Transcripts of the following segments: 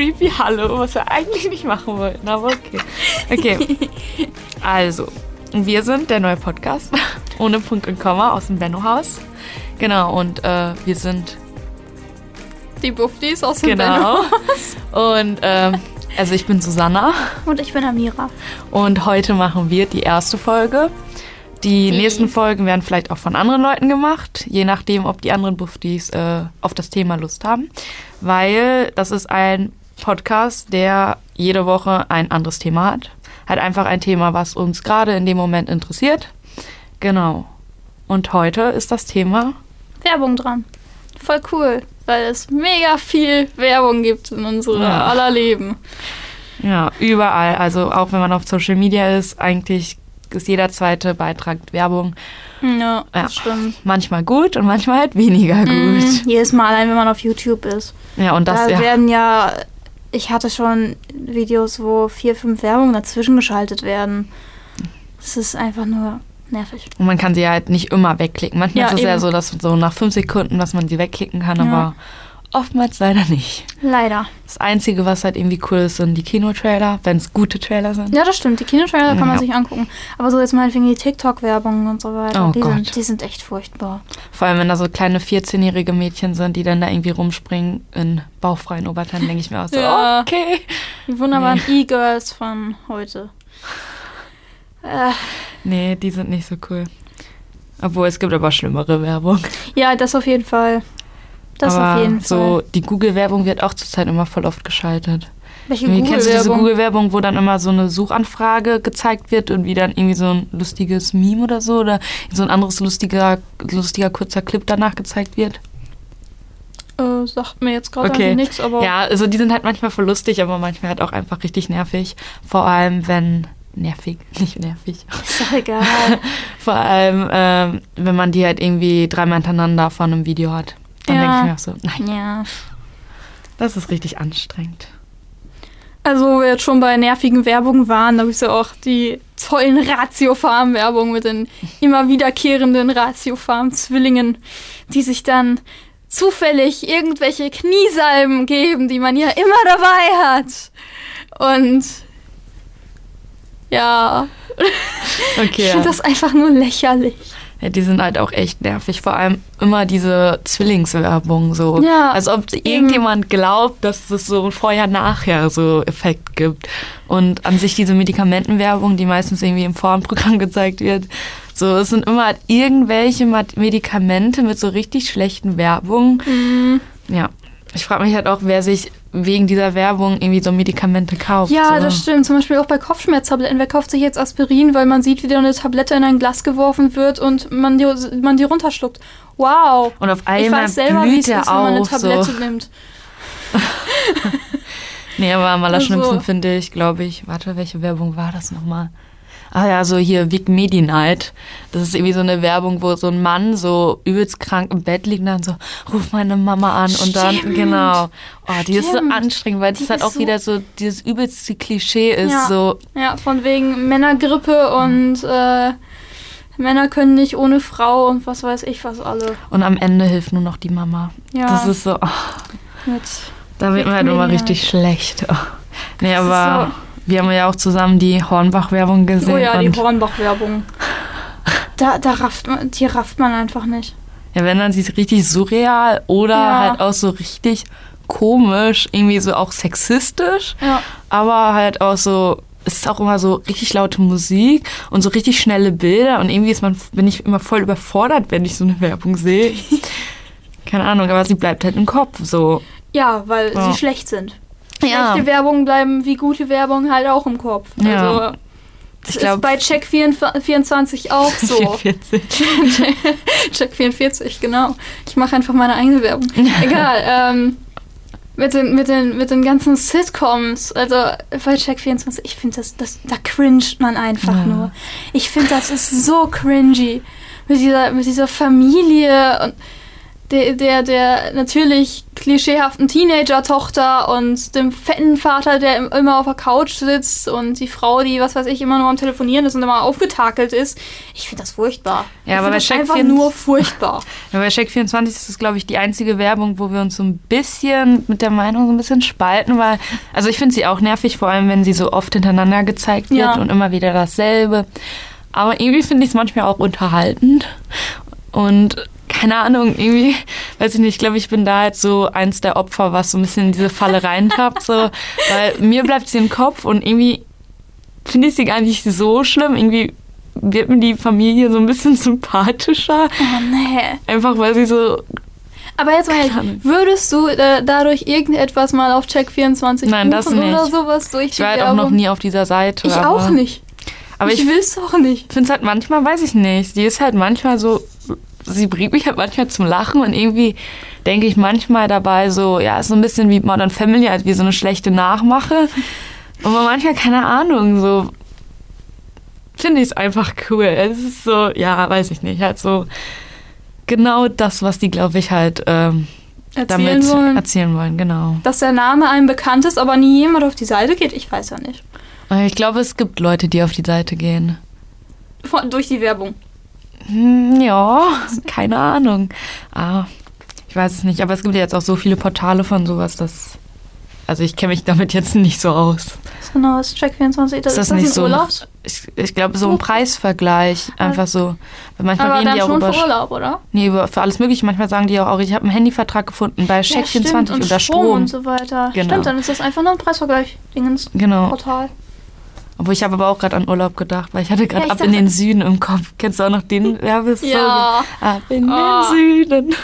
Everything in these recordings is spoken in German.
Creepy Hallo, was wir eigentlich nicht machen wollten, aber okay. Okay. Also, wir sind der neue Podcast ohne Punkt und Komma aus dem Benno-Haus. Genau, und äh, wir sind Die Buffdies aus dem genau. Benno. Und ähm, also ich bin Susanna Und ich bin Amira. und heute machen wir die erste Folge. Die Die- nächsten Folgen werden vielleicht auch von anderen Leuten gemacht, je nachdem, ob die anderen Buffdies äh, auf das Thema Lust haben. Weil das ist ein Podcast, der jede Woche ein anderes Thema hat. Hat einfach ein Thema, was uns gerade in dem Moment interessiert. Genau. Und heute ist das Thema. Werbung dran. Voll cool, weil es mega viel Werbung gibt in unserem Ja. aller Leben. Ja, überall. Also auch wenn man auf Social Media ist, eigentlich ist jeder zweite Beitrag Werbung. Ja, Ja. das stimmt. Manchmal gut und manchmal halt weniger gut. Mhm. Jedes Mal, allein wenn man auf YouTube ist. Ja, und das da ja. werden ja, ich hatte schon Videos, wo vier, fünf Werbungen dazwischen geschaltet werden. Das ist einfach nur nervig. Und man kann sie halt nicht immer wegklicken. Manchmal Ja, ist es ja eben. so, dass so nach fünf Sekunden, dass man sie wegklicken kann, Ja. aber oftmals leider nicht. Leider. Das Einzige, was halt irgendwie cool ist, sind die Kinotrailer, wenn es gute Trailer sind. Ja, das stimmt. Die Kinotrailer kann man Ja. sich angucken. Aber so jetzt meinetwegen die TikTok-Werbung und so weiter, Oh die, Gott. sind, die sind echt furchtbar. Vor allem, wenn da so kleine 14-jährige Mädchen sind, die dann da irgendwie rumspringen in bauchfreien Oberteilen, denke ich mir auch so, Ja. okay. Die wunderbaren E-Girls von heute. Äh, Nee, die sind nicht so cool. Obwohl, es gibt aber schlimmere Werbung. ja, das auf jeden Fall. Das aber auf jeden so, Fall. die Google-Werbung wird auch zurzeit immer voll oft geschaltet. Welche Irgendwie Kennst du diese Google-Werbung? Google-Werbung, wo dann immer so eine Suchanfrage gezeigt wird und wie dann irgendwie so ein lustiges Meme oder so oder so ein anderes lustiger, lustiger kurzer Clip danach gezeigt wird? äh, sagt mir jetzt gerade Okay. nichts, aber Ja, also die sind halt manchmal voll lustig, aber manchmal halt auch einfach richtig nervig. Vor allem, wenn. Nervig, nicht nervig. ist doch egal. Vor allem, ähm, wenn man die halt irgendwie dreimal hintereinander von einem Video hat. Dann Ja. denke ich mir auch so, nein, ja. das ist richtig anstrengend. Also, wo wir jetzt schon bei nervigen Werbungen waren, da gibt es ja auch die tollen Ratiofarm-Werbung mit den immer wiederkehrenden Ratiofarm-Zwillingen, die sich dann zufällig irgendwelche Kniesalben geben, die man ja immer dabei hat. Und ja, Okay. ich finde das einfach nur lächerlich. Ja, die sind halt auch echt nervig. Vor allem immer diese Zwillingswerbung so. Ja, Als ob irgendjemand glaubt, dass es so ein Vorher-Nachher so Effekt gibt. Und an sich diese Medikamentenwerbung, die meistens irgendwie im Vorhandprogramm gezeigt wird. So, es sind immer halt irgendwelche Medikamente mit so richtig schlechten Werbungen. Mhm. Ja. Ich frage mich halt auch, wer sich wegen dieser Werbung irgendwie so Medikamente kauft. Ja, so. das stimmt. Zum Beispiel auch bei Kopfschmerztabletten. Wer kauft sich jetzt Aspirin, weil man sieht, wie da eine Tablette in ein Glas geworfen wird und man die, man die runterschluckt. Wow. Und auf Ich einmal weiß selber, wie blüht es er ist, wenn man eine auf. Tablette So. nimmt. Nee, aber am allerschlimmsten Also- finde ich, glaube ich, warte, welche Werbung war das nochmal? Ah ja, so hier Vic Medi-Night. Das ist irgendwie so eine Werbung, wo so ein Mann so übelst krank im Bett liegt und dann so, ruf meine Mama an und dann, Stimmt. genau. Oh, die ist so Stimmt. anstrengend, weil das Die halt ist auch so- wieder so dieses übelste Klischee ist, Ja. so, Ja, von wegen Männergrippe und äh, Männer können nicht ohne Frau und was weiß ich was alle. und am Ende hilft nur noch die Mama. Ja, Das ist so, oh, mit. da wird mir halt immer richtig schlecht. Oh. Nee, Das aber wir haben ja auch zusammen die Hornbach-Werbung gesehen. Oh ja, die Hornbach-Werbung. Da, da rafft man, die rafft man einfach nicht. Ja, wenn dann sie ist richtig surreal oder Ja. halt auch so richtig komisch, irgendwie so auch sexistisch, Ja. aber halt auch so, es ist auch immer so richtig laute Musik und so richtig schnelle Bilder und irgendwie ist man, bin ich immer voll überfordert, wenn ich so eine Werbung sehe. Keine Ahnung, aber sie bleibt halt im Kopf so. Ja, weil Ja. sie schlecht sind. Ja. Schlechte Werbung bleiben wie gute Werbung halt auch im Kopf. Ja. Also, das Ich ist glaub- bei Check 24 auch so. 44. Check 44, genau. Ich mache einfach meine eigene Werbung. Egal. Ähm, mit, den, mit, den, mit den ganzen Sitcoms, also bei Check 24, ich finde, das, das, da cringet man einfach Ja. nur. Ich finde, das ist so cringy. Mit dieser, mit dieser Familie und der, der, der natürlich klischeehaften Teenager-Tochter und dem fetten Vater, der im- immer auf der Couch sitzt und die Frau, die, was weiß ich, immer nur am Telefonieren ist und immer aufgetakelt ist. Ich finde das furchtbar. Ja, ich aber bei das Shaq einfach 24 nur furchtbar. Ja, bei Check24 ist das, glaube ich, die einzige Werbung, wo wir uns so ein bisschen mit der Meinung so ein bisschen spalten, weil, also ich finde sie auch nervig, vor allem wenn sie so oft hintereinander gezeigt wird Ja. und immer wieder dasselbe. Aber irgendwie finde ich es manchmal auch unterhaltend. Und keine Ahnung, irgendwie, weiß ich nicht, ich glaube, ich bin da halt so eins der Opfer, was so ein bisschen in diese Falle reintappt. So, weil mir bleibt sie im Kopf und irgendwie finde ich sie gar nicht so schlimm. Irgendwie wird mir die Familie so ein bisschen sympathischer. Oh, nee. Einfach weil sie so. Aber jetzt mal, Ahnung. würdest du äh, dadurch irgendetwas mal auf Check24 Nein, das buchen oder nicht. sowas durch Ich war halt auch noch nie auf dieser Seite. Ich auch nicht. Aber ich ich will es auch nicht. finde es halt manchmal, weiß ich nicht. Die ist halt manchmal so. Sie bringt mich halt manchmal zum Lachen und irgendwie denke ich manchmal dabei so, ja, ist so ein bisschen wie Modern Family, halt wie so eine schlechte Nachmache. Aber manchmal, keine Ahnung, so finde ich es einfach cool. Es ist so, ja, weiß ich nicht, halt so genau das, was die, glaube ich, halt ähm, Erzählen damit wollen. erzählen wollen, genau. Dass der Name einem bekannt ist, aber nie jemand auf die Seite geht, ich weiß ja nicht. Und Ich glaube, es gibt Leute, die auf die Seite gehen. Von, durch die Werbung. Hm, Ja, keine Ahnung. Ah, ich weiß es nicht, aber es gibt ja jetzt auch so viele Portale von sowas, dass. Also ich kenne mich damit jetzt nicht so aus. Genau ist Check24? Das, Ist das ein nicht so Urlaubs? Ich, ich glaube, so ein Preisvergleich. Einfach so. Weil manchmal Aber dann die auch schon über. für Urlaub, oder? Nee, über, für alles Mögliche. Manchmal sagen die auch, ich habe einen Handyvertrag gefunden bei Ja, stimmt. Check24 und oder Strom Strom. und so weiter. Genau. Stimmt, dann ist das einfach nur ein Preisvergleich. Dingens. Genau. Portal. Obwohl ich habe aber auch gerade an Urlaub gedacht, weil ich hatte gerade Ja, ab in dachte- den Süden im Kopf. Kennst du auch noch den Werbesong? Ja. Ab in Oh. den Süden.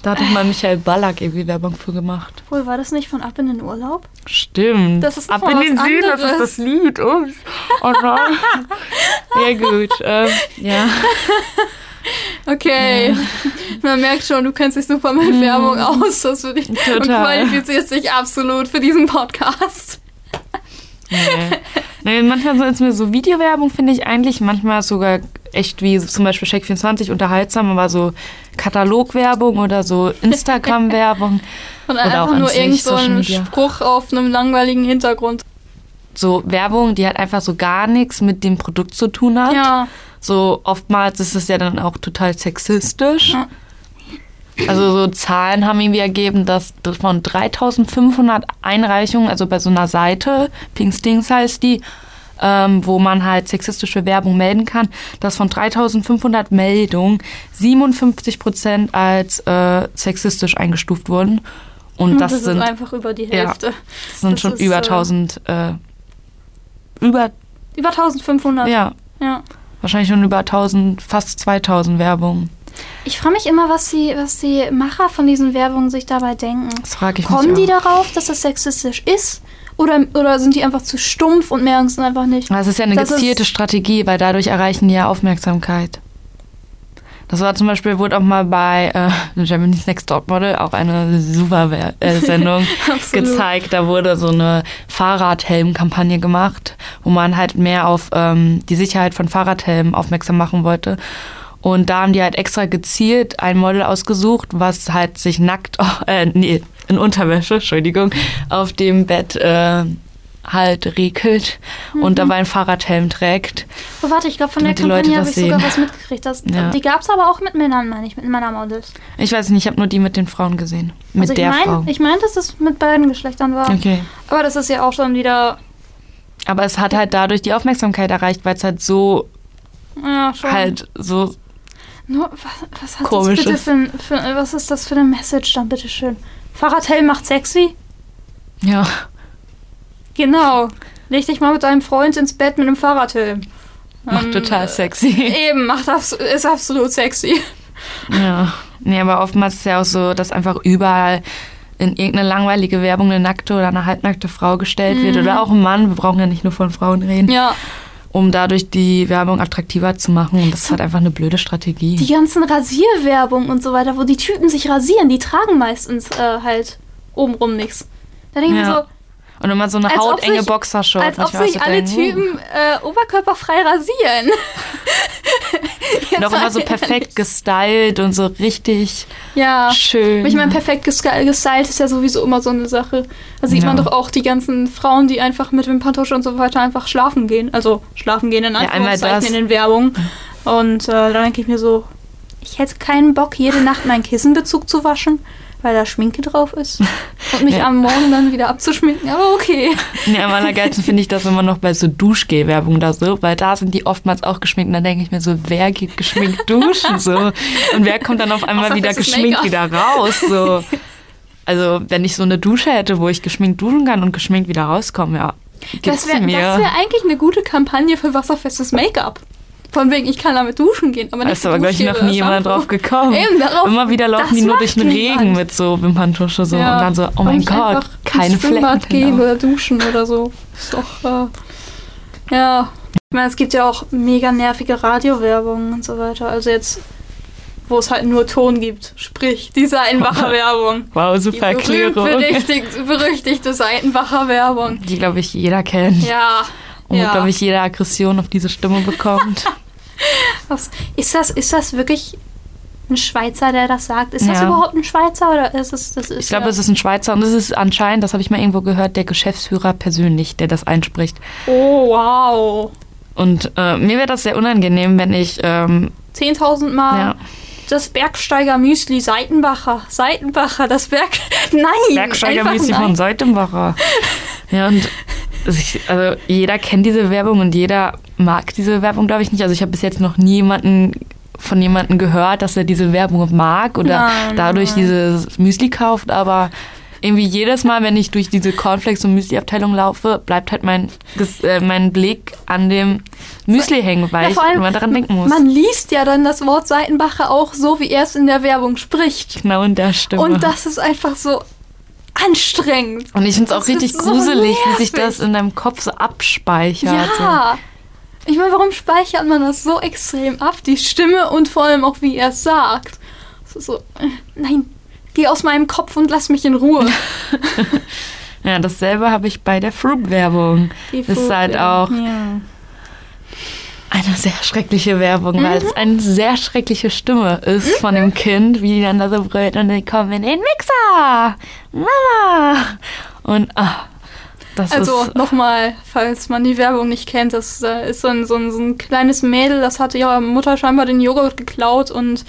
Da hat doch mal Michael Ballack irgendwie Werbung für gemacht. Wohl, war das nicht von Ab in den Urlaub? Stimmt. Das ist Ab in den Süden, das ist das Lied. Ups. Oh nein. ja gut. Ähm, ja. Okay. Man merkt schon, du kennst dich super mit Werbung aus. Das für dich und Mhm. Total. qualifizierst dich absolut für diesen Podcast. Nee. Manchmal sind es mir so Videowerbung, finde ich eigentlich. Manchmal sogar echt wie zum Beispiel Check24 unterhaltsam, aber so Katalogwerbung oder so Instagram-Werbung. Und Oder einfach nur irgend so ein. Spruch auf einem langweiligen Hintergrund. So Werbung, die halt einfach so gar nichts mit dem Produkt zu tun hat. Ja. So oftmals ist es ja dann auch total sexistisch. Ja. Also so Zahlen haben irgendwie ergeben, dass von 3500 Einreichungen, also bei so einer Seite, Pinkstings heißt die, ähm, wo man halt sexistische Werbung melden kann, dass von 3500 Meldungen 57 Prozent als äh, sexistisch eingestuft wurden. Und das, ist sind, einfach über die Ja. Hälfte. das sind das schon über äh, 1000, äh, über, Über 1500. ja, ja. wahrscheinlich schon über 1000, fast 2000 Werbungen. Ich frage mich immer, was die, was die Macher von diesen Werbungen sich dabei denken. Das frage ich Kommen die mich auch. darauf, dass das sexistisch ist? Oder, oder sind die einfach zu stumpf und merken es einfach nicht? Das ist ja eine Das gezielte Strategie, weil dadurch erreichen die ja Aufmerksamkeit. Das war zum Beispiel, wurde auch mal bei äh, Germany's Next Topmodel, auch eine super Wer- äh, Sendung, gezeigt. Da wurde so eine Fahrradhelm-Kampagne gemacht, wo man halt mehr auf ähm, die Sicherheit von Fahrradhelmen aufmerksam machen wollte. Und da haben die halt extra gezielt ein Model ausgesucht, was halt sich nackt, äh, nee, in Unterwäsche, Entschuldigung, auf dem Bett äh, halt regelt und dabei einen Fahrradhelm trägt. Oh, warte, ich glaube, von der Kampagne habe ich sogar sehen. was mitgekriegt. Das, Ja. Die gab es aber auch mit Männern, meine ich, mit Männermodels. Ich weiß nicht, ich habe nur die mit den Frauen gesehen. Mit also ich der Frau. meine, ich mein, dass es mit beiden Geschlechtern war. Okay. Aber das ist ja auch schon wieder. Aber es hat halt dadurch die Aufmerksamkeit erreicht, weil es halt so Ja, schon. halt so Nur, was, was hat das bitte für, ein- für Was ist das für eine Message dann, bitteschön? Fahrradhelm macht sexy? ja Genau. Leg dich mal mit deinem Freund ins Bett mit einem Fahrradhelm. macht Ähm, total sexy. Eben, macht abs ist absolut sexy. Ja. Nee, aber oftmals ist es ja auch so, dass einfach überall in irgendeine langweilige Werbung eine nackte oder eine halbnackte Frau gestellt wird oder auch ein Mann. Wir brauchen ja nicht nur von Frauen reden, Mhm. Ja. Um dadurch die Werbung attraktiver zu machen. Und das ist halt einfach eine blöde Strategie. Die ganzen Rasierwerbung und so weiter, wo die Typen sich rasieren, die tragen meistens äh, halt obenrum nichts. Da denke ich mir Ja. so, Und immer so eine Als hautenge Boxershort. als ob sich alle denke, Typen äh, oberkörperfrei rasieren. Und auch immer so perfekt gestylt und so richtig Ja. schön. Ich meine, perfekt gestylt ist ja sowieso immer so eine Sache. Da sieht man Ja. doch auch die ganzen Frauen, die einfach mit Wimperntusche und so weiter einfach schlafen gehen. Also schlafen gehen in Anführungszeichen das. in den Werbungen. Und äh, da denke ich mir so, ich hätte keinen Bock, jede Nacht meinen Kissenbezug zu waschen, weil da Schminke drauf ist. Und mich Ja. am Morgen dann wieder abzuschminken. Aber okay. Ja, am allergeilsten finde ich das immer noch bei so Duschgel-Werbung da so, weil da sind die oftmals auch geschminkt und dann denke ich mir so, wer geht geschminkt duschen so und wer kommt dann auf einmal Außer wieder geschminkt wieder raus so. Also wenn ich so eine Dusche hätte, wo ich geschminkt duschen kann und geschminkt wieder rauskomme, ja, gibt's Das wäre wär eigentlich eine gute Kampagne für wasserfestes Make-up. Von wegen, ich kann damit duschen gehen, aber Da nicht ist aber, glaube ich, noch nie jemand drauf gekommen. Eben, darauf- Immer wieder laufen die nur durch den Regen mit so Wimperntusche so Ja. und dann so, oh mein Gott, keine Flecken. gehen Genau. oder duschen oder so. Ist doch, äh, ja. Ich meine, es gibt ja auch mega nervige Radiowerbung und so weiter. Also jetzt, wo es halt nur Ton gibt. Sprich, die Seitenbacher Werbung. Wow, Die super Erklärung. berühmt-berüchtigt- berüchtigte Seitenbacher Werbung. Die, glaube ich, jeder kennt. Ja. Und ja. glaube ich, jeder Aggression auf diese Stimme bekommt. Ist das, ist das wirklich ein Schweizer, der das sagt? Ist das Ja. überhaupt ein Schweizer oder ist es das ist Ich glaube, ja, es ist ein Schweizer und es ist anscheinend, das habe ich mal irgendwo gehört, der Geschäftsführer persönlich, der das einspricht. Oh, wow. Und äh, mir wäre das sehr unangenehm, wenn ich, ähm, 10.000 Mal. ja, Das Bergsteiger Müsli, Seitenbacher, Seitenbacher, das Berg. Nein! Bergsteiger mäßig nein. von Seitenbacher. Ja, und ich, also jeder kennt diese Werbung und jeder mag diese Werbung, glaube ich, nicht. Also ich habe bis jetzt noch nie jemanden von jemandem gehört, dass er diese Werbung mag oder Nein, dadurch nein. dieses Müsli kauft, aber irgendwie jedes Mal, wenn ich durch diese Cornflakes- und Müsli-Abteilung laufe, bleibt halt mein, Ges- äh, mein Blick an dem Müsli hängen, weil Ja, ich daran denken muss. Man liest ja dann das Wort Seitenbacher auch so, wie er es in der Werbung spricht. genau in der Stimme. Und das ist einfach so anstrengend. Und ich finde es auch richtig so gruselig, wie sich nervig. das in deinem Kopf so abspeichert. Ja. Ich meine, warum speichert man das so extrem ab? Die Stimme und vor allem auch, wie er es sagt. So, äh, nein, geh aus meinem Kopf und lass mich in Ruhe. Ja, dasselbe habe ich bei der Das ist halt auch Ja. Eine sehr schreckliche Werbung, weil Mhm. es eine sehr schreckliche Stimme ist von dem Kind, wie die dann da so brüllt und die kommen in den Mixer. Mama. Und ah, das Also nochmal, falls man die Werbung nicht kennt, das äh, ist so ein, so, ein, so ein kleines Mädel, das hatte ihrer Mutter scheinbar den Joghurt geklaut und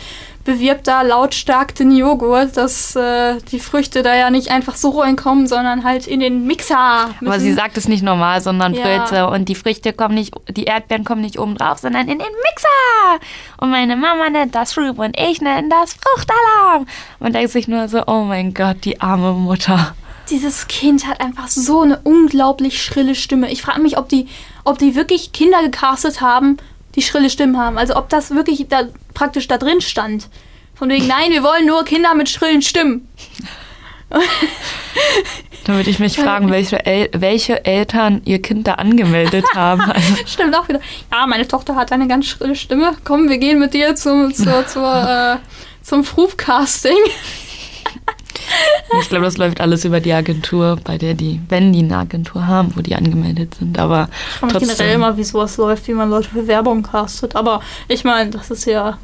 bewirbt da lautstark den Joghurt, dass äh, die Früchte da ja nicht einfach so reinkommen, sondern halt in den Mixer. aber müssen. sie sagt es nicht normal, sondern Ja. und die Früchte kommen nicht, die Erdbeeren kommen nicht oben drauf, sondern in den Mixer. Und meine Mama nennt das Fruit und ich nenne das Fruchtalarm. Und denkt sich nur so, oh mein Gott, die arme Mutter. Dieses Kind hat einfach so eine unglaublich schrille Stimme. Ich frage mich, ob die, ob die wirklich Kinder gecastet haben, die schrille Stimmen haben. Also ob das wirklich da praktisch da drin stand. Von wegen, nein, wir wollen nur Kinder mit schrillen Stimmen. Da würde ich mich fragen, welche, El welche Eltern ihr Kind da angemeldet haben. Also, Stimmt auch wieder. Ja, meine Tochter hat eine ganz schrille Stimme. Komm, wir gehen mit dir zum, zur, zur, äh, zum Fruf-Casting. Ich glaube, das läuft alles über die Agentur, bei der die, wenn die eine Agentur haben, wo die angemeldet sind. Aber Ich frage mich generell immer, wie sowas läuft, wie man Leute für Werbung castet. Aber ich meine, das ist ja.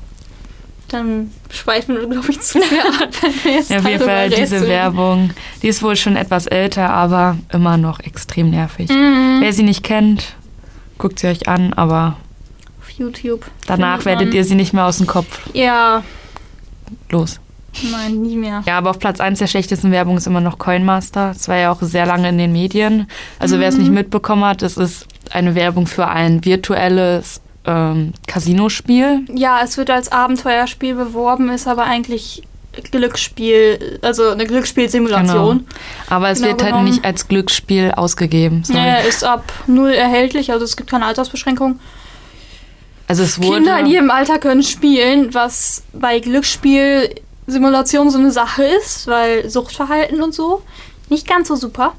Dann schweifen wir, glaube ich, zu sehr ab, wenn wir jetzt Ja, auf jeden Fall diese. Werbung, die ist wohl schon etwas älter, aber immer noch extrem nervig. Mhm. Wer sie nicht kennt, guckt sie euch an, aber Auf YouTube. danach werdet ihr sie nicht mehr aus dem Kopf Ja, los. Nein, nie mehr. Ja, aber auf Platz 1 der schlechtesten Werbung ist immer noch Coinmaster. Das war ja auch sehr lange in den Medien. Also wer es Mhm. nicht mitbekommen hat, das ist eine Werbung für ein virtuelles ähm, Casino-Spiel. Ja, es wird als Abenteuerspiel beworben, ist aber eigentlich Glücksspiel, also eine Glücksspielsimulation. Aber es Genau wird halt genommen. nicht als Glücksspiel ausgegeben. Sorry. Ja, ist ab null erhältlich, also es gibt keine Altersbeschränkung. Also es wurde. Kinder in jedem Alter können spielen, was bei Glücksspielsimulation so eine Sache ist, weil Suchtverhalten und so nicht ganz so super.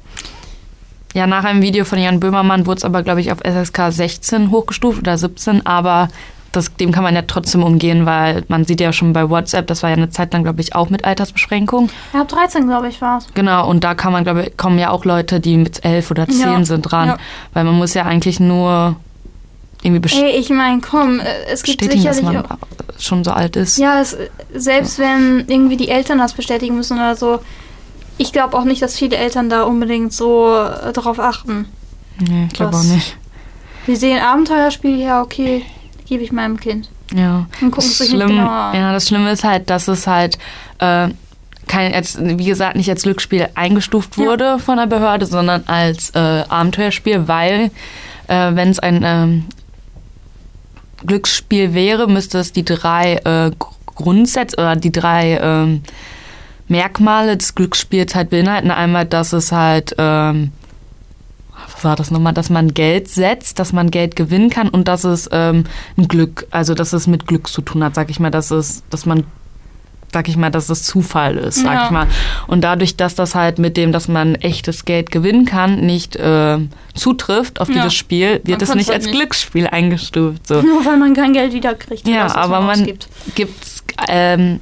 Ja, nach einem Video von Jan Böhmermann wurde es aber, glaube ich, auf SSK 16 hochgestuft oder 17, aber das, dem kann man ja trotzdem umgehen, weil man sieht ja schon bei WhatsApp, das war ja eine Zeit lang, glaube ich, auch mit Altersbeschränkung. Ja, ab 13, glaube ich, war es. Genau, und da kann man, glaube ich, kommen ja auch Leute, die mit elf oder zehn Ja, sind dran. ja. Weil man muss ja eigentlich nur irgendwie Ey, ich meine, komm, äh, es gibt bestätigen, dass sicherlich man auch, schon so alt ist. Ja, es, selbst wenn irgendwie die Eltern das bestätigen müssen oder so, ich glaube auch nicht, dass viele Eltern da unbedingt so äh, drauf achten. Nee, ich glaube auch nicht. Die sehen Abenteuerspiel, ja, okay, gebe ich meinem Kind. Ja. Und gucken sich nicht Schlimm, genauer an. ja, das Schlimme ist halt, dass es halt äh, kein, als, wie gesagt, nicht als Glücksspiel eingestuft Ja. wurde von der Behörde, sondern als äh, Abenteuerspiel, weil äh, wenn es ein ähm, Glücksspiel wäre, müsste es die drei äh, Gr- Grundsätze oder die drei ähm, Merkmale des Glücksspiels halt beinhalten. Einmal, dass es halt ähm, was war das nochmal, dass man Geld setzt, dass man Geld gewinnen kann und dass es ähm, ein Glück, also dass es mit Glück zu tun hat, sag ich mal, dass es, dass man, sag ich mal, dass es Zufall ist, sag Ja. ich mal. Und dadurch, dass das halt mit dem, dass man echtes Geld gewinnen kann, nicht ähm, zutrifft auf Ja. dieses Spiel, wird Man es nicht halt als nicht. Glücksspiel eingestuft. So. Nur weil man kein Geld wiederkriegt. Ja, das, aber man ausgibt. gibt ähm,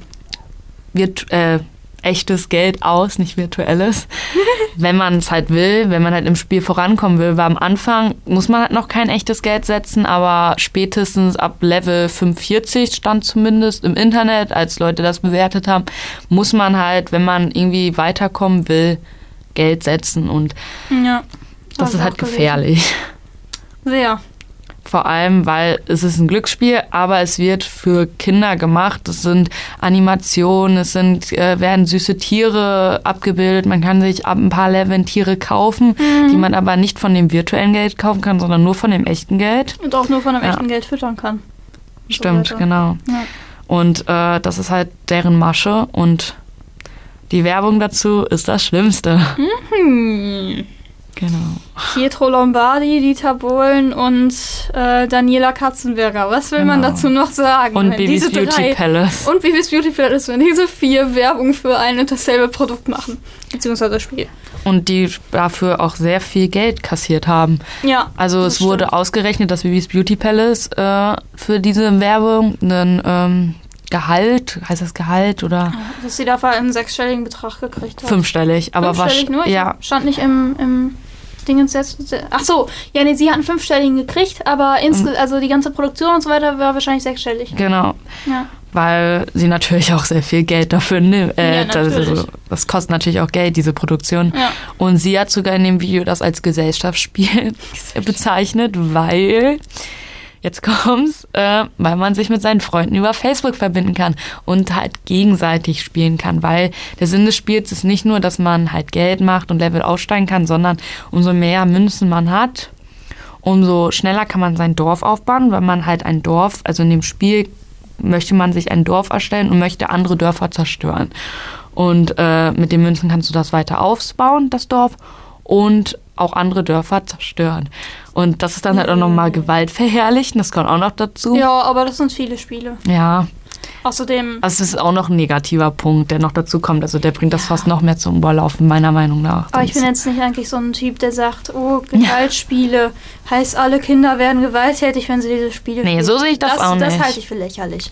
wird, äh, echtes Geld aus, nicht virtuelles. wenn man es halt will, wenn man halt im Spiel vorankommen will, weil am Anfang muss man halt noch kein echtes Geld setzen, aber spätestens ab Level 45 stand zumindest im Internet, als Leute das bewertet haben, muss man halt, wenn man irgendwie weiterkommen will, Geld setzen und Ja. das ist halt gefährlich. Sehr. Vor allem, weil es ist ein Glücksspiel, aber es wird für Kinder gemacht. Es sind Animationen, es sind, äh, werden süße Tiere abgebildet. Man kann sich ab ein paar Leveln Tiere kaufen, Mhm. die man aber nicht von dem virtuellen Geld kaufen kann, sondern nur von dem echten Geld. Und auch nur von dem Ja. echten Geld füttern kann. So Stimmt, weiter. genau. Ja. Und äh, das ist halt deren Masche und die Werbung dazu ist das Schlimmste. Hm. Genau. Pietro Lombardi, Dieter Bohlen und äh, Daniela Katzenberger. Was will man Genau. dazu noch sagen? Und wenn Babys diese Beauty drei Palace. und Bibis Beauty Palace, wenn diese vier Werbung für ein und dasselbe Produkt machen. Beziehungsweise das Spiel. Und die dafür auch sehr viel Geld kassiert haben. Ja. Also es wurde stimmt. ausgerechnet, dass Bibis Beauty Palace äh, für diese Werbung einen ähm, Gehalt, heißt das Gehalt oder Dass sie dafür einen sechsstelligen Betrag gekriegt hat. fünfstellig, aber Fünfstellig nur? was Ich ja, Stand nicht im, im Dingens jetzt. Ach so, ja, nee, sie hat einen fünfstelligen gekriegt, aber insge also die ganze Produktion und so weiter war wahrscheinlich sechsstellig. genau, Ja. weil sie natürlich auch sehr viel Geld dafür nimmt. Äh, Ja, das, also, das kostet natürlich auch Geld, diese Produktion. Ja. Und sie hat sogar in dem Video das als Gesellschaftsspiel bezeichnet, weil jetzt kommt's, äh, weil man sich mit seinen Freunden über Facebook verbinden kann und halt gegenseitig spielen kann, weil der Sinn des Spiels ist nicht nur, dass man halt Geld macht und Level aussteigen kann, sondern umso mehr Münzen man hat, umso schneller kann man sein Dorf aufbauen, weil man halt ein Dorf, also in dem Spiel möchte man sich ein Dorf erstellen und möchte andere Dörfer zerstören. Und äh, mit den Münzen kannst du das weiter aufbauen, das Dorf, und auch andere Dörfer zerstören. Und das ist dann halt auch nochmal Gewalt verherrlichen, das kommt auch noch dazu. ja, aber das sind viele Spiele. Ja, Außerdem, das ist auch noch ein negativer Punkt, der noch dazu kommt. Also der bringt das fast noch mehr zum Überlaufen, meiner Meinung nach. aber ich bin jetzt nicht eigentlich so ein Typ, der sagt, oh, Gewaltspiele, heißt alle Kinder werden gewalttätig, wenn sie diese Spiele Nee, spielen. so sehe ich das auch Das nicht. halte ich für lächerlich.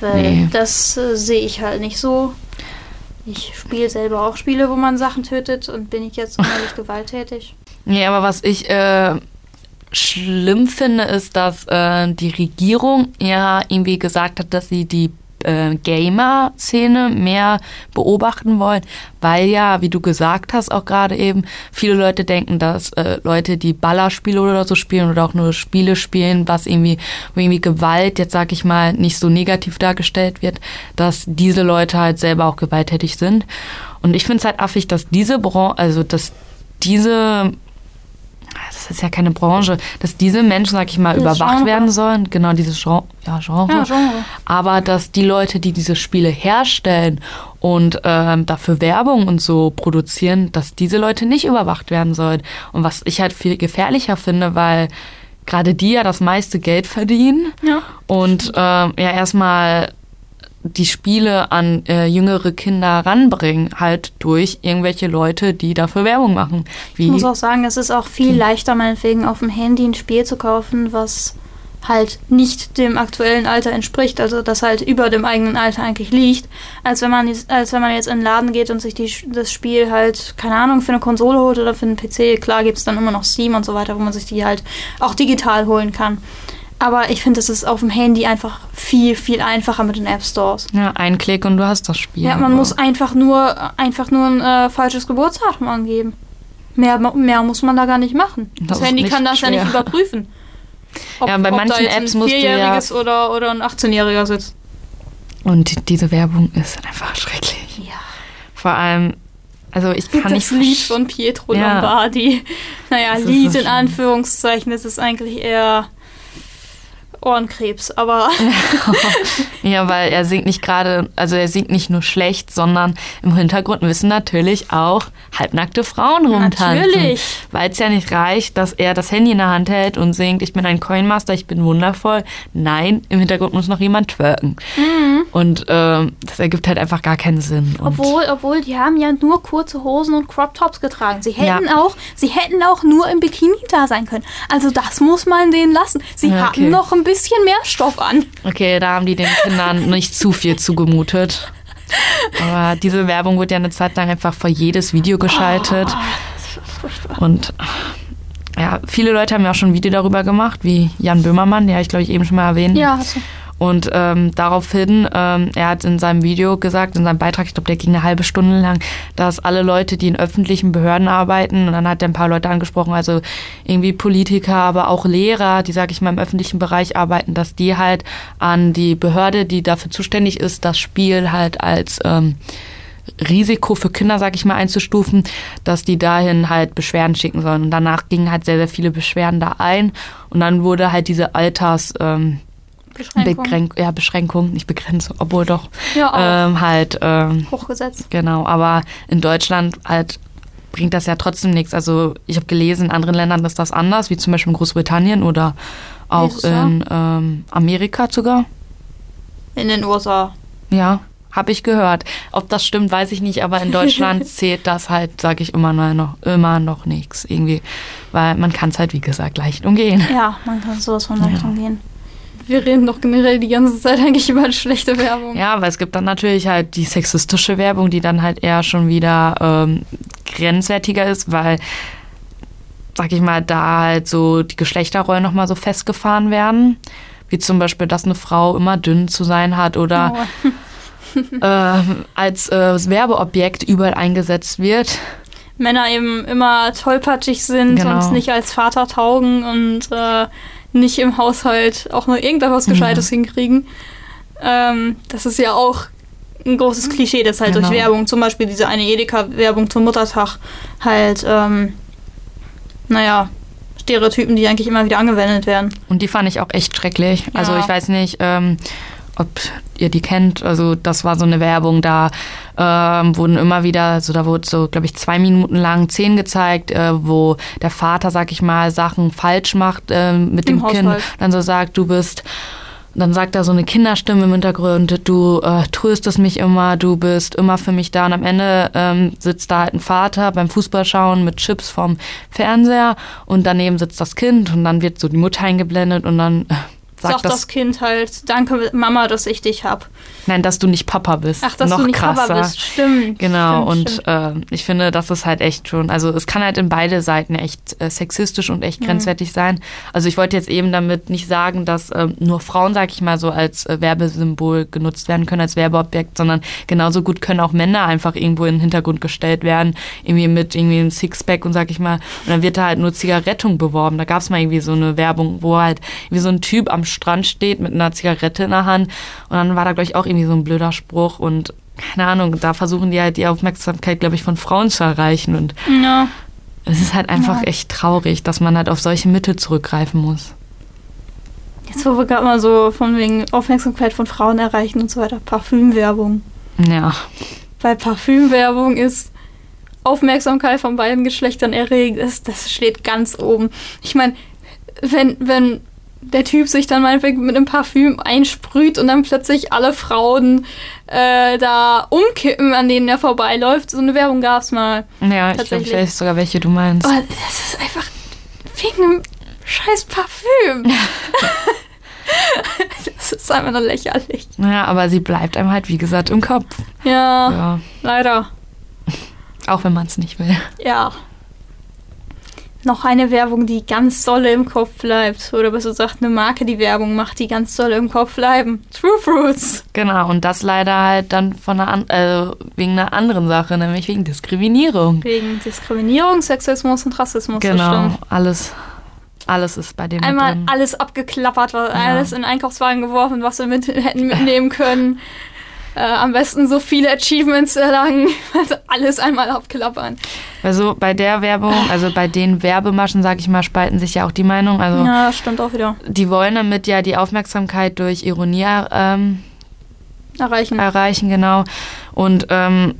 Weil Nee. das äh, sehe ich halt nicht so. Ich spiele selber auch Spiele, wo man Sachen tötet und bin ich jetzt sonderlich gewalttätig. Nee, aber was ich äh, schlimm finde, ist, dass äh, die Regierung ja irgendwie gesagt hat, dass sie die äh, Gamer-Szene mehr beobachten wollen, weil ja, wie du gesagt hast, auch gerade eben, viele Leute denken, dass äh, Leute, die Ballerspiele oder so spielen oder auch nur Spiele spielen, was irgendwie, irgendwie Gewalt, jetzt sag ich mal, nicht so negativ dargestellt wird, dass diese Leute halt selber auch gewalttätig sind. Und ich finde es halt affig, dass diese Branche, also dass diese das ist ja keine Branche, dass diese Menschen, sag ich mal, Dieses überwacht Genre. werden sollen. Genau, dieses Genre. Ja, Genre. Ja, Genre. Aber dass die Leute, die diese Spiele herstellen und ähm, dafür Werbung und so produzieren, dass diese Leute nicht überwacht werden sollen. Und was ich halt viel gefährlicher finde, weil gerade die ja das meiste Geld verdienen Ja. und ähm, ja erstmal die Spiele an äh, jüngere Kinder ranbringen, halt durch irgendwelche Leute, die dafür Werbung machen. Wie Ich muss auch sagen, es ist auch viel leichter, meinetwegen auf dem Handy ein Spiel zu kaufen, was halt nicht dem aktuellen Alter entspricht, also das halt über dem eigenen Alter eigentlich liegt, als wenn man jetzt, als wenn man jetzt in den Laden geht und sich die, das Spiel halt, keine Ahnung, für eine Konsole holt oder für einen PC. Klar gibt es dann immer noch Steam und so weiter, wo man sich die halt auch digital holen kann. Aber ich finde, es ist auf dem Handy einfach viel, viel einfacher mit den App Stores. Ja, ein Klick und du hast das Spiel. Ja, man aber- muss einfach nur, einfach nur ein äh, falsches Geburtsdatum angeben. Mehr, mehr muss man da gar nicht machen. Das, Das Handy kann das ja nicht schwer. überprüfen. Ob, Ja, bei ob manchen Apps ein musst du ja- oder, oder ein 18-Jähriger sitzt. Und diese Werbung ist einfach schrecklich. Ja. Vor allem, also ich kann nicht das Lied von Pietro Ja. Lombardi. Naja, Das Lied so in. Anführungszeichen, das ist eigentlich eher Ohrenkrebs, aber Ja, weil er singt nicht gerade, also er singt nicht nur schlecht, sondern im Hintergrund müssen natürlich auch halbnackte Frauen rumtanzen. Natürlich. Weil es ja nicht reicht, dass er das Handy in der Hand hält und singt, ich bin ein Coinmaster, ich bin wundervoll. Nein, im Hintergrund muss noch jemand twerken. Und ähm, das ergibt halt einfach gar keinen Sinn. Und obwohl, obwohl die haben ja nur kurze Hosen und Crop Tops getragen. Sie hätten Ja. auch, sie hätten auch nur im Bikini da sein können. Also das muss man denen lassen. Sie Ja, hatten okay. noch ein bisschen mehr Stoff an. Okay, da haben die den Kindern nicht zu viel zugemutet. Aber diese Werbung wird ja eine Zeit lang einfach vor jedes Video geschaltet. Furchtbar. Und ja, viele Leute haben ja auch schon ein Video darüber gemacht, wie Jan Böhmermann, der ich glaube ich eben schon mal erwähnt. Ja, hast du. Und ähm, daraufhin, ähm, er hat in seinem Video gesagt, in seinem Beitrag, ich glaube, der ging eine halbe Stunde lang, dass alle Leute, die in öffentlichen Behörden arbeiten, und dann hat er ein paar Leute angesprochen, also irgendwie Politiker, aber auch Lehrer, die, sage ich mal, im öffentlichen Bereich arbeiten, dass die halt an die Behörde, die dafür zuständig ist, das Spiel halt als ähm, Risiko für Kinder, sag ich mal, einzustufen, dass die dahin halt Beschwerden schicken sollen. Und danach gingen halt sehr, sehr viele Beschwerden da ein. Und dann wurde halt diese Alters... Ähm, Beschränkung. Begränk ja, Beschränkung, nicht Begrenzung, obwohl doch. Ja, auch. Ähm, halt, ähm, Hochgesetzt. genau. Aber in Deutschland halt bringt das ja trotzdem nichts. Also ich habe gelesen, in anderen Ländern ist das anders, wie zum Beispiel in Großbritannien oder auch in ähm, Amerika sogar. In den USA. Ja, habe ich gehört. Ob das stimmt, weiß ich nicht, aber in Deutschland zählt das halt, sage ich immer noch, immer noch nichts irgendwie. Weil man kann es halt, wie gesagt, leicht umgehen. Ja, man kann sowas von leicht Ja. umgehen. Wir reden doch generell die ganze Zeit eigentlich über schlechte Werbung. Ja, aber es gibt dann natürlich halt die sexistische Werbung, die dann halt eher schon wieder ähm, grenzwertiger ist, weil, sag ich mal, da halt so die Geschlechterrollen nochmal so festgefahren werden. Wie zum Beispiel, dass eine Frau immer dünn zu sein hat oder Oh. ähm, als äh, Werbeobjekt überall eingesetzt wird. Männer eben immer tollpatschig sind Genau. und nicht als Vater taugen und äh, nicht im Haushalt auch nur irgendetwas Gescheites hinkriegen. Ähm, das ist ja auch ein großes Klischee, das halt durch Genau. Werbung, zum Beispiel diese eine Edeka-Werbung zum Muttertag, halt, ähm, naja, Stereotypen, die eigentlich immer wieder angewendet werden. Und die fand ich auch echt schrecklich. Also Ja. ich weiß nicht, ähm, ob ihr die kennt. Also das war so eine Werbung, da ähm, wurden immer wieder, also da wurde so, glaube ich, zwei Minuten lang Szenen gezeigt, äh, wo der Vater, sag ich mal, Sachen falsch macht ähm, mit Im dem Kind. Haushalt. Dann so sagt, du bist dann sagt da so eine Kinderstimme im Hintergrund, du äh, tröstest mich immer, du bist immer für mich da. Und am Ende ähm, sitzt da halt ein Vater beim Fußballschauen mit Chips vom Fernseher und daneben sitzt das Kind und dann wird so die Mutter eingeblendet und dann äh, sagt, das, das Kind halt, danke Mama, dass ich dich hab. nein, dass du nicht Papa bist. Ach, dass Noch du nicht krasser. Papa bist. Stimmt. Genau, stimmt, und stimmt. ähm, ich finde, das ist halt echt schon, also es kann halt in beide Seiten echt äh, sexistisch und Mhm. echt grenzwertig sein. Also ich wollte jetzt eben damit nicht sagen, dass ähm, nur Frauen, sag ich mal, so als äh, Werbesymbol genutzt werden können, als Werbeobjekt, sondern genauso gut können auch Männer einfach irgendwo in den Hintergrund gestellt werden, irgendwie mit irgendwie einem Sixpack und sag ich mal, und dann wird da halt nur Zigarettung beworben. Da gab es mal irgendwie so eine Werbung, wo halt wie so ein Typ am Strand steht mit einer Zigarette in der Hand und dann war da, glaube ich, auch irgendwie so ein blöder Spruch und keine Ahnung, da versuchen die halt die Aufmerksamkeit, glaube ich, von Frauen zu erreichen. Und Ja. es ist halt einfach Ja. echt traurig, dass man halt auf solche Mittel zurückgreifen muss. Jetzt, wo wir gerade mal so von wegen Aufmerksamkeit von Frauen erreichen und so weiter, Parfümwerbung. Ja. Weil Parfümwerbung ist Aufmerksamkeit von beiden Geschlechtern erregt, ist, das steht ganz oben. Ich meine, wenn, wenn der Typ sich dann meinetwegen mit einem Parfüm einsprüht und dann plötzlich alle Frauen äh, da umkippen, an denen er vorbeiläuft, so eine Werbung gab es mal. Ja, ich glaube, Tatsächlich. ich weiß sogar, welche du meinst. Aber das ist einfach wegen einem scheiß Parfüm. das ist einfach nur lächerlich. Ja, aber sie bleibt einem halt, wie gesagt, im Kopf. Ja, Ja. leider. Auch wenn man es nicht will. Ja. Noch eine Werbung, die ganz dolle im Kopf bleibt. Oder besser gesagt, eine Marke, die Werbung macht, die ganz dolle im Kopf bleiben. True Fruits. Genau, und das leider halt dann von einer, an- äh, wegen einer anderen Sache, nämlich wegen Diskriminierung. Wegen Diskriminierung, Sexismus und Rassismus. Genau, alles, alles ist bei dem Einmal alles abgeklappert, was- alles in den Einkaufswagen geworfen, was wir mit, hätten mitnehmen können. Äh, am besten so viele Achievements erlangen, also alles einmal abklappern. Also bei der Werbung, also bei den Werbemaschen, sag ich mal, spalten sich ja auch die Meinung. Also Ja, stimmt auch wieder. die wollen damit ja die Aufmerksamkeit durch Ironie ähm, Erreichen. erreichen, genau. Und ähm,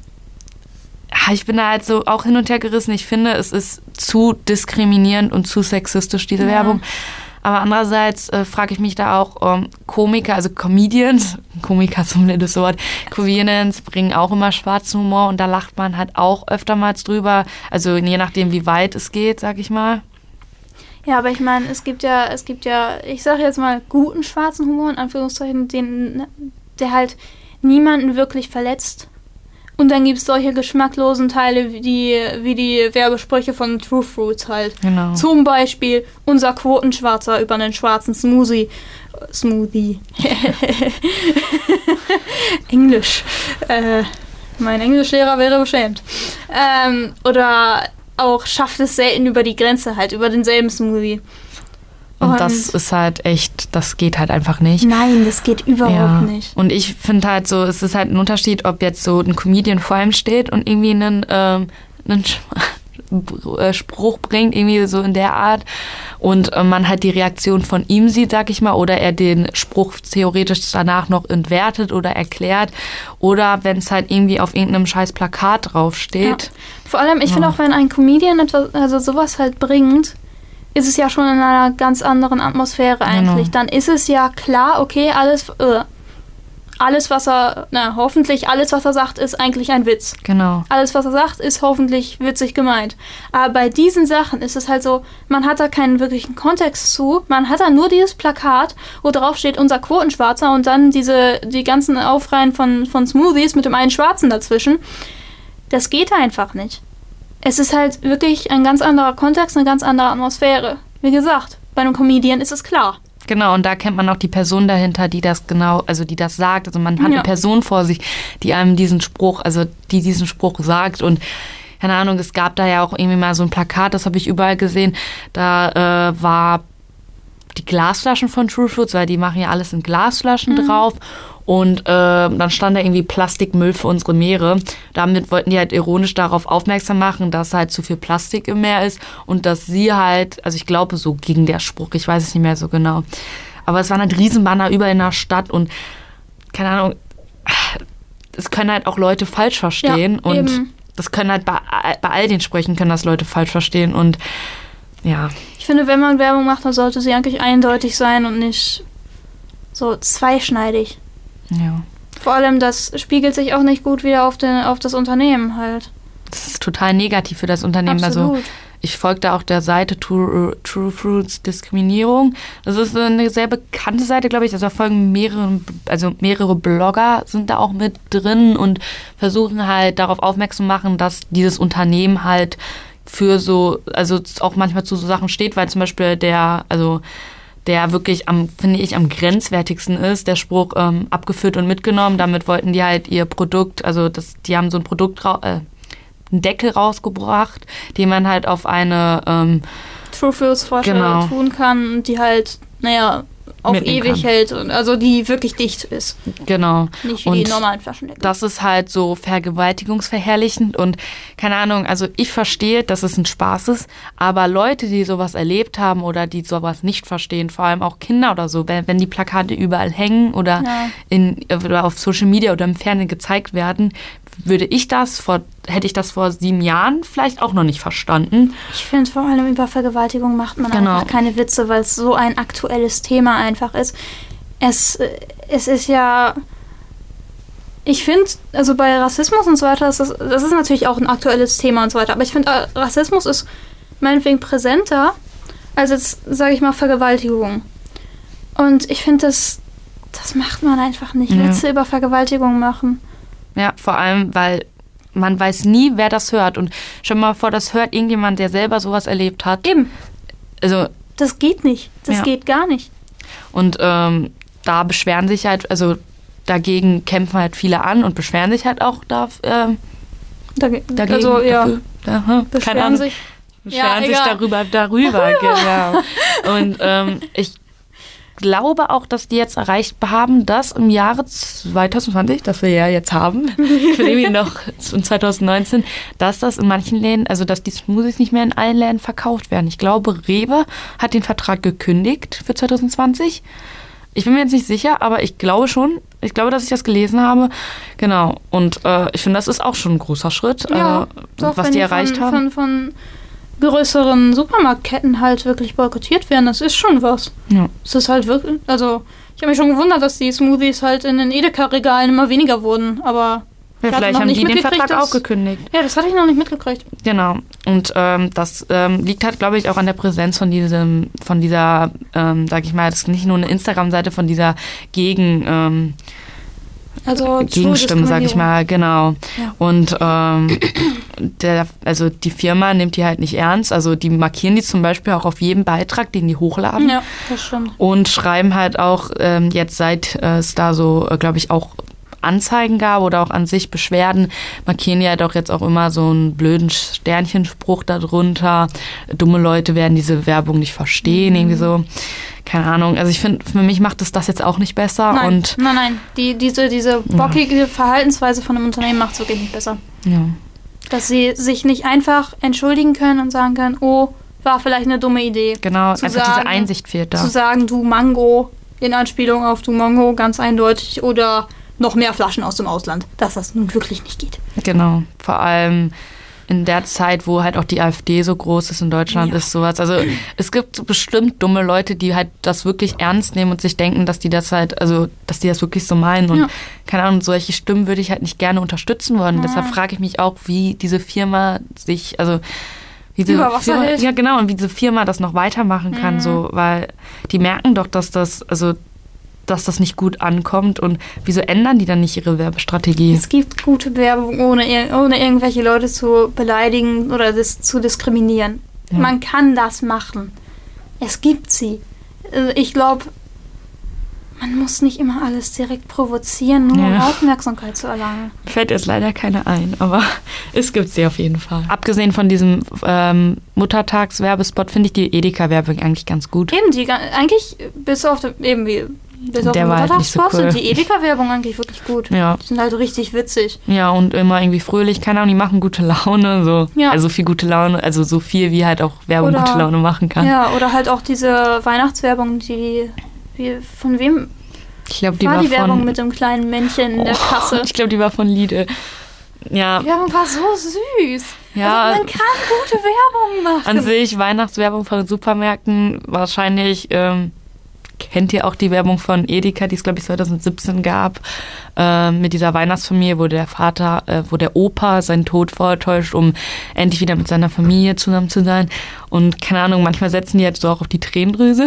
ich bin da halt so auch hin und her gerissen. Ich finde, es ist zu diskriminierend und zu sexistisch, diese Ja. Werbung. Aber andererseits äh, frage ich mich da auch, ähm, Komiker, also Comedians, Komiker ein blödes Wort, Comedians bringen auch immer schwarzen Humor und da lacht man halt auch öftermals drüber. Also je nachdem, wie weit es geht, sag ich mal. Ja, aber ich meine, es gibt ja, es gibt ja, ich sage jetzt mal, guten schwarzen Humor, in Anführungszeichen, den, der halt niemanden wirklich verletzt. Und dann gibt es solche geschmacklosen Teile wie die, wie die Werbesprüche von True Fruits halt. Genau. Zum Beispiel unser Quotenschwarzer über einen schwarzen Smoothie. Smoothie. Englisch. Äh, mein Englischlehrer wäre beschämt. Ähm, oder auch schafft es selten über die Grenze halt, über denselben Smoothie. Und, das ist halt echt, das geht halt einfach nicht. Nein, das geht überhaupt nicht. Und ich finde halt so, es ist halt ein Unterschied, ob jetzt so ein Comedian vor ihm steht und irgendwie einen, ähm, einen äh, Spruch bringt, irgendwie so in der Art. Und äh, man halt die Reaktion von ihm sieht, sag ich mal, oder er den Spruch theoretisch danach noch entwertet oder erklärt. Oder wenn es halt irgendwie auf irgendeinem scheiß Plakat draufsteht. Vor allem, ich finde Ja. auch, wenn ein Comedian etwas, also sowas halt bringt, ist es ja schon in einer ganz anderen Atmosphäre eigentlich. Genau. Dann ist es ja klar, okay, alles, äh, alles, was er, na, hoffentlich alles, was er sagt, ist eigentlich ein Witz. Genau. Alles, was er sagt, ist hoffentlich witzig gemeint. Aber bei diesen Sachen ist es halt so, man hat da keinen wirklichen Kontext zu. Man hat da nur dieses Plakat, wo drauf steht, unser Quotenschwarzer und dann diese, die ganzen Aufreihen von, von Smoothies mit dem einen Schwarzen dazwischen. Das geht einfach nicht. Es ist halt wirklich ein ganz anderer Kontext, eine ganz andere Atmosphäre. Wie gesagt, bei einem Comedian ist es klar. Genau, und da kennt man auch die Person dahinter, die das genau, also die das sagt. Also man hat Ja. eine Person vor sich, die einem diesen Spruch, also die diesen Spruch sagt. Und keine Ahnung, es gab da ja auch irgendwie mal so ein Plakat, das habe ich überall gesehen. Da äh, war die Glasflaschen von True Fruits, weil die machen ja alles in Glasflaschen drauf. Und äh, dann stand da irgendwie Plastikmüll für unsere Meere. Damit wollten die halt ironisch darauf aufmerksam machen, dass halt zu viel Plastik im Meer ist und dass sie halt, also ich glaube, so ging der Spruch, ich weiß es nicht mehr so genau. Aber es waren halt Riesenbanner überall in der Stadt und keine Ahnung, es können halt auch Leute falsch verstehen Ja, und eben. das können halt bei, bei all den Sprüchen können das Leute falsch verstehen und ja, Ich finde, wenn man Werbung macht, dann sollte sie eigentlich eindeutig sein und nicht so zweischneidig. Ja. Vor allem, das spiegelt sich auch nicht gut wieder auf, den, auf das Unternehmen halt. Das ist total negativ für das Unternehmen. Also Absolut. ich folge da auch der Seite True, True Fruits Diskriminierung. Das ist eine sehr bekannte Seite, glaube ich. Also da folgen mehrere, also mehrere Blogger sind da auch mit drin und versuchen halt darauf aufmerksam zu machen, dass dieses Unternehmen halt für so, also auch manchmal zu so Sachen steht, weil zum Beispiel der, also der wirklich am, finde ich, am grenzwertigsten ist, der Spruch ähm, abgeführt und mitgenommen. Damit wollten die halt ihr Produkt, also das, die haben so ein Produkt, äh, einen Deckel rausgebracht, den man halt auf eine, ähm, True Fruits Forscher Genau. tun kann, die halt, naja, auf ewig kann. hält. Und, also die wirklich dicht ist. genau. Nicht wie Und die normalen Flaschendecken. Das ist halt so vergewaltigungsverherrlichend und keine Ahnung, also ich verstehe, dass es ein Spaß ist, aber Leute, die sowas erlebt haben oder die sowas nicht verstehen, vor allem auch Kinder oder so, wenn, wenn die Plakate überall hängen oder, Ja. in, oder auf Social Media oder im Fernsehen gezeigt werden, würde ich das vor, hätte ich das vor sieben Jahren vielleicht auch noch nicht verstanden. Ich finde vor allem über Vergewaltigung macht man Genau. einfach keine Witze, weil es so ein aktuelles Thema einfach ist. Es, äh, es ist ja. Ich finde, also bei Rassismus und so weiter, ist das, das ist natürlich auch ein aktuelles Thema und so weiter, aber ich finde, äh, Rassismus ist meinetwegen präsenter als jetzt, sage ich mal, Vergewaltigung. Und ich finde, das, das macht man einfach nicht. Ja. Witze über Vergewaltigung machen. Ja, vor allem, weil man weiß nie, wer das hört. Und stell mal vor, das hört irgendjemand, der selber sowas erlebt hat. Eben. Also, Das geht nicht. Das Ja. geht gar nicht. und ähm, da beschweren sich halt, also dagegen kämpfen halt viele an und beschweren sich halt auch da, ähm, Dage- dagegen. also, ja. dafür. Hm, keine Beschweren Ahnung. sich. beschweren Ja, sich darüber, darüber, genau. Und ähm, ich glaube auch, dass die jetzt erreicht haben, dass im Jahre 2020, das wir ja jetzt haben, will irgendwie noch in 2019, dass das in manchen Läden, also dass die Smoothies nicht mehr in allen Läden verkauft werden. Ich glaube, Rewe hat den Vertrag gekündigt für 2020. Ich bin mir jetzt nicht sicher, aber ich glaube schon. Ich glaube, dass ich das gelesen habe. Genau. Und äh, ich finde, das ist auch schon ein großer Schritt, Ja, äh, doch, was die erreicht von, haben. Von, von größeren Supermarktketten halt wirklich boykottiert werden, das ist schon was. Ja. Es ist halt wirklich, also ich habe mich schon gewundert, dass die Smoothies halt in den Edeka-Regalen immer weniger wurden, aber Ja, vielleicht haben die den Vertrag dass- auch gekündigt. ja, das hatte ich noch nicht mitgekriegt. Genau. Und ähm, das ähm, liegt halt, glaube ich, auch an der Präsenz von diesem, von dieser, ähm, sag ich mal, das ist nicht nur eine Instagram-Seite von dieser Gegen, ähm, Also Gegenstimme, sag ich mal, genau. Ja. Und ähm, der, also die Firma nimmt die halt nicht ernst. Also die markieren die zum Beispiel auch auf jedem Beitrag, den die hochladen. Ja, das stimmt. Und schreiben halt auch ähm, jetzt, seit äh, es da so, äh, glaube ich, auch Anzeigen gab oder auch an sich Beschwerden, markieren die halt auch jetzt auch immer so einen blöden Sternchenspruch darunter. Dumme Leute werden diese Werbung nicht verstehen, Mhm. irgendwie so. Keine Ahnung. Also ich finde, für mich macht es das jetzt auch nicht besser. Nein, Und nein, nein. Die, diese, diese bockige Verhaltensweise von einem Unternehmen macht es wirklich nicht besser. ja. Dass sie sich nicht einfach entschuldigen können und sagen können, oh, war vielleicht eine dumme Idee. Genau, Zu einfach sagen- diese Einsicht fehlt da. Zu sagen, du Mango, in Anspielung auf du Mango, ganz eindeutig, oder noch mehr Flaschen aus dem Ausland, dass das nun wirklich nicht geht. Genau. Vor allem in der Zeit, wo halt auch die AfD so groß ist in Deutschland, Ja. ist sowas. Also es gibt bestimmt dumme Leute, die halt das wirklich ernst nehmen und sich denken, dass die das halt, also dass die das wirklich so meinen. Und Ja. keine Ahnung, solche Stimmen würde ich halt nicht gerne unterstützen wollen. Deshalb frage ich mich auch, wie diese Firma sich, also wie diese Über Wasser Firma, hält. ja genau, und wie diese Firma das noch weitermachen kann, Mhm. so, weil die merken doch, dass das, also dass das nicht gut ankommt und wieso ändern die dann nicht ihre Werbestrategie? Es gibt gute Werbung, ohne, ohne irgendwelche Leute zu beleidigen oder dis zu diskriminieren. Ja. Man kann das machen. Es gibt sie. Äh, Ich glaube, man muss nicht immer alles direkt provozieren, nur um Ja. Aufmerksamkeit zu erlangen. Fällt jetzt leider keine ein, aber es gibt sie auf jeden Fall. Abgesehen von diesem ähm, Muttertagswerbespot finde ich die Edeka-Werbung eigentlich ganz gut. Eben, die eigentlich bis auf eben wie, auf Der war halt nicht so cool. die Edeka-Werbung eigentlich wirklich gut. Ja. Die sind halt richtig witzig. Ja, und immer irgendwie fröhlich, keine Ahnung, die machen gute Laune, so. Ja. Also viel gute Laune, also so viel, wie halt auch Werbung Oder- gute Laune machen kann. Ja, oder halt auch diese Weihnachtswerbung, die, wie, von wem Ich glaube, die war war, die Werbung von. mit dem kleinen Männchen in der Oh, Kasse? Ich glaube, die war von Lidl. Ja, Die Werbung war so süß. Ja. Also man kann gute Werbung machen. an sich Weihnachtswerbung von Supermärkten wahrscheinlich. Ähm, kennt ihr auch die Werbung von Edeka, die es glaube ich 2017 gab, ähm, mit dieser Weihnachtsfamilie, wo der Vater, äh, wo der Opa seinen Tod vortäuscht, um endlich wieder mit seiner Familie zusammen zu sein. Und keine Ahnung, manchmal setzen die jetzt so auch auf die Tränendrüse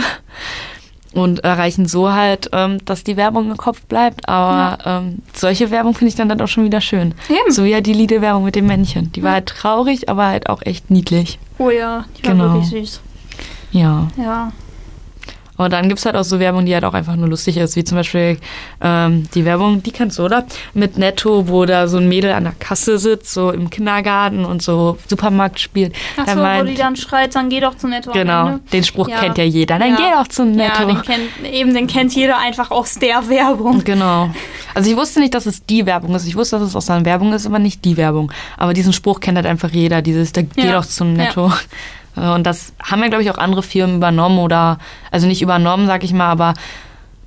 und erreichen so halt, ähm, dass die Werbung im Kopf bleibt. Aber ähm, solche Werbung finde ich dann, dann auch schon wieder schön. Eben. So wie ja die Lidl-Werbung mit dem Männchen. Die war halt traurig, aber halt auch echt niedlich. Oh ja, die war Genau. wirklich süß. Ja. Ja. Und dann gibt es halt auch so Werbung, die halt auch einfach nur lustig ist, wie zum Beispiel ähm, die Werbung, die kennst du, oder? Mit Netto, wo da so ein Mädel an der Kasse sitzt, so im Kindergarten und so Supermarkt spielt. Ach Da so, wo die dann schreit, dann geh doch zu Netto. Genau, den Spruch Ja. kennt ja jeder. Dann Ja. geh doch Ja, Netto. den kennt, eben, den kennt jeder einfach aus der Werbung. Genau. Also ich wusste nicht, dass es die Werbung ist. Ich wusste, dass es aus einer Werbung ist, aber nicht die Werbung. Aber diesen Spruch kennt halt einfach jeder. Dieses, da geh Ja. doch zum Ja. Netto. Und das haben ja, glaube ich, auch andere Firmen übernommen oder, also nicht übernommen, sag ich mal, aber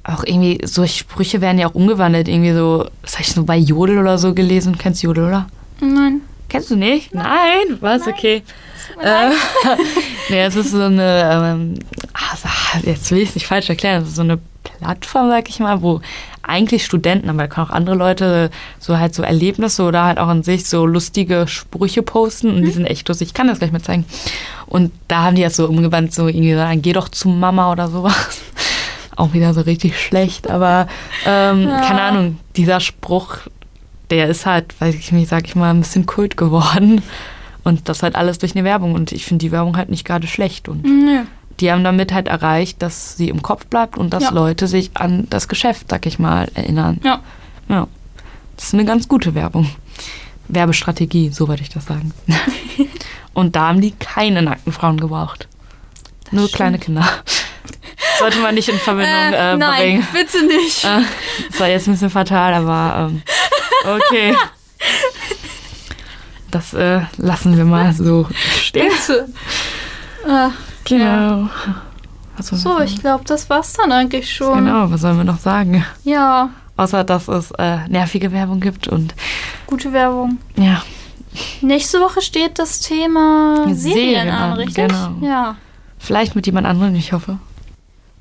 auch irgendwie, solche Sprüche werden ja auch umgewandelt. Irgendwie so, das habe ich so bei Jodel oder so gelesen. Kennst du Jodel, oder? Nein. Kennst du nicht? Nein? Was? Okay. Äh, nee, es ist so eine, ähm, also, jetzt will ich es nicht falsch erklären, es ist so eine Plattform, sag ich mal, wo eigentlich Studenten, aber da können auch andere Leute so halt so Erlebnisse oder halt auch an sich so lustige Sprüche posten und die sind echt lustig. Ich kann das gleich mal zeigen. Und da haben die das so umgewandt, so irgendwie sagen, geh doch zu Mama oder sowas. Auch wieder so richtig schlecht, aber ähm, Ja. keine Ahnung, dieser Spruch, der ist halt, weiß ich nicht, sag ich mal, ein bisschen Kult geworden. Und das halt alles durch eine Werbung. Und ich finde die Werbung halt nicht gerade schlecht. Und Nö. Die haben damit halt erreicht, dass sie im Kopf bleibt und dass Ja. Leute sich an das Geschäft, sag ich mal, erinnern. Ja. Ja. Das ist eine ganz gute Werbung. Werbestrategie, so würde ich das sagen. und da haben die keine nackten Frauen gebraucht. Nur stimmt. kleine Kinder. Sollte man nicht in Verbindung äh, nein, bringen. bitte nicht. Äh, das war jetzt ein bisschen fatal, aber ähm, okay. Das äh, lassen wir mal so stehen. Bitte. Äh, Genau. Sollen wir so, sagen? ich glaube, das war's dann eigentlich schon. Genau, was sollen wir noch sagen? Ja, Außer, dass es äh, nervige Werbung gibt und gute Werbung. ja, Nächste Woche steht das Thema Serien, Serien an, an, richtig? genau. Ja. vielleicht mit jemand anderem, ich hoffe.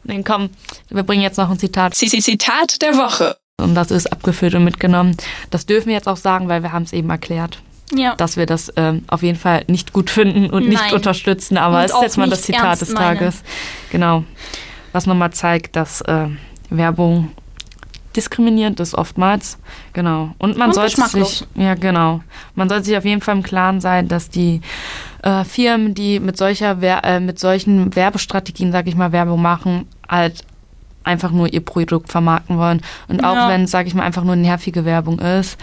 Nee, komm, wir bringen jetzt noch ein Zitat. Zitat der Woche. Und das ist abgefüllt und mitgenommen. Das dürfen wir jetzt auch sagen, weil wir haben es eben erklärt, Ja. dass wir das ähm, auf jeden Fall nicht gut finden und nicht Nein. unterstützen. Aber Und es ist jetzt mal das nicht Zitat des. Tages. Genau. Was nochmal zeigt, dass äh, Werbung diskriminierend ist oftmals. Genau. Und man Und sollte sich, ja genau. Man sollte sich auf jeden Fall im Klaren sein, dass die äh, Firmen, die mit solcher Wer äh, mit solchen Werbestrategien, sag ich mal, Werbung machen, halt einfach nur ihr Produkt vermarkten wollen. Und auch Ja. wenn, sag ich mal, einfach nur nervige Werbung ist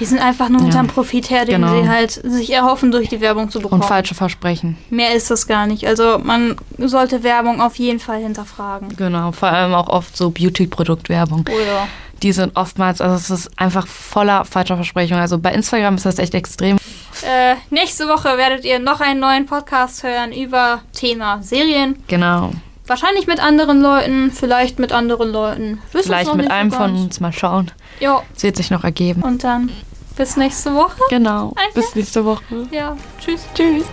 Die sind einfach nur Ja. hinterm Profit her, den Genau. sie halt sich erhoffen, durch die Werbung zu bekommen. und falsche Versprechen. Mehr ist das gar nicht. Also man sollte Werbung auf jeden Fall hinterfragen. Genau, vor allem auch oft so Beauty-Produktwerbung. Oder? Die sind oftmals, also es ist einfach voller falscher Versprechungen. Also bei Instagram ist das echt extrem. Äh, nächste Woche werdet ihr noch einen neuen Podcast hören über Thema Serien. Genau. Wahrscheinlich mit anderen Leuten, vielleicht mit anderen Leuten. Wissen Vielleicht noch mit einem von uns mal schauen. Ja, Es wird sich noch ergeben. und dann bis nächste Woche. Genau. Bis nächste Woche. Ja, tschüss. Tschüss.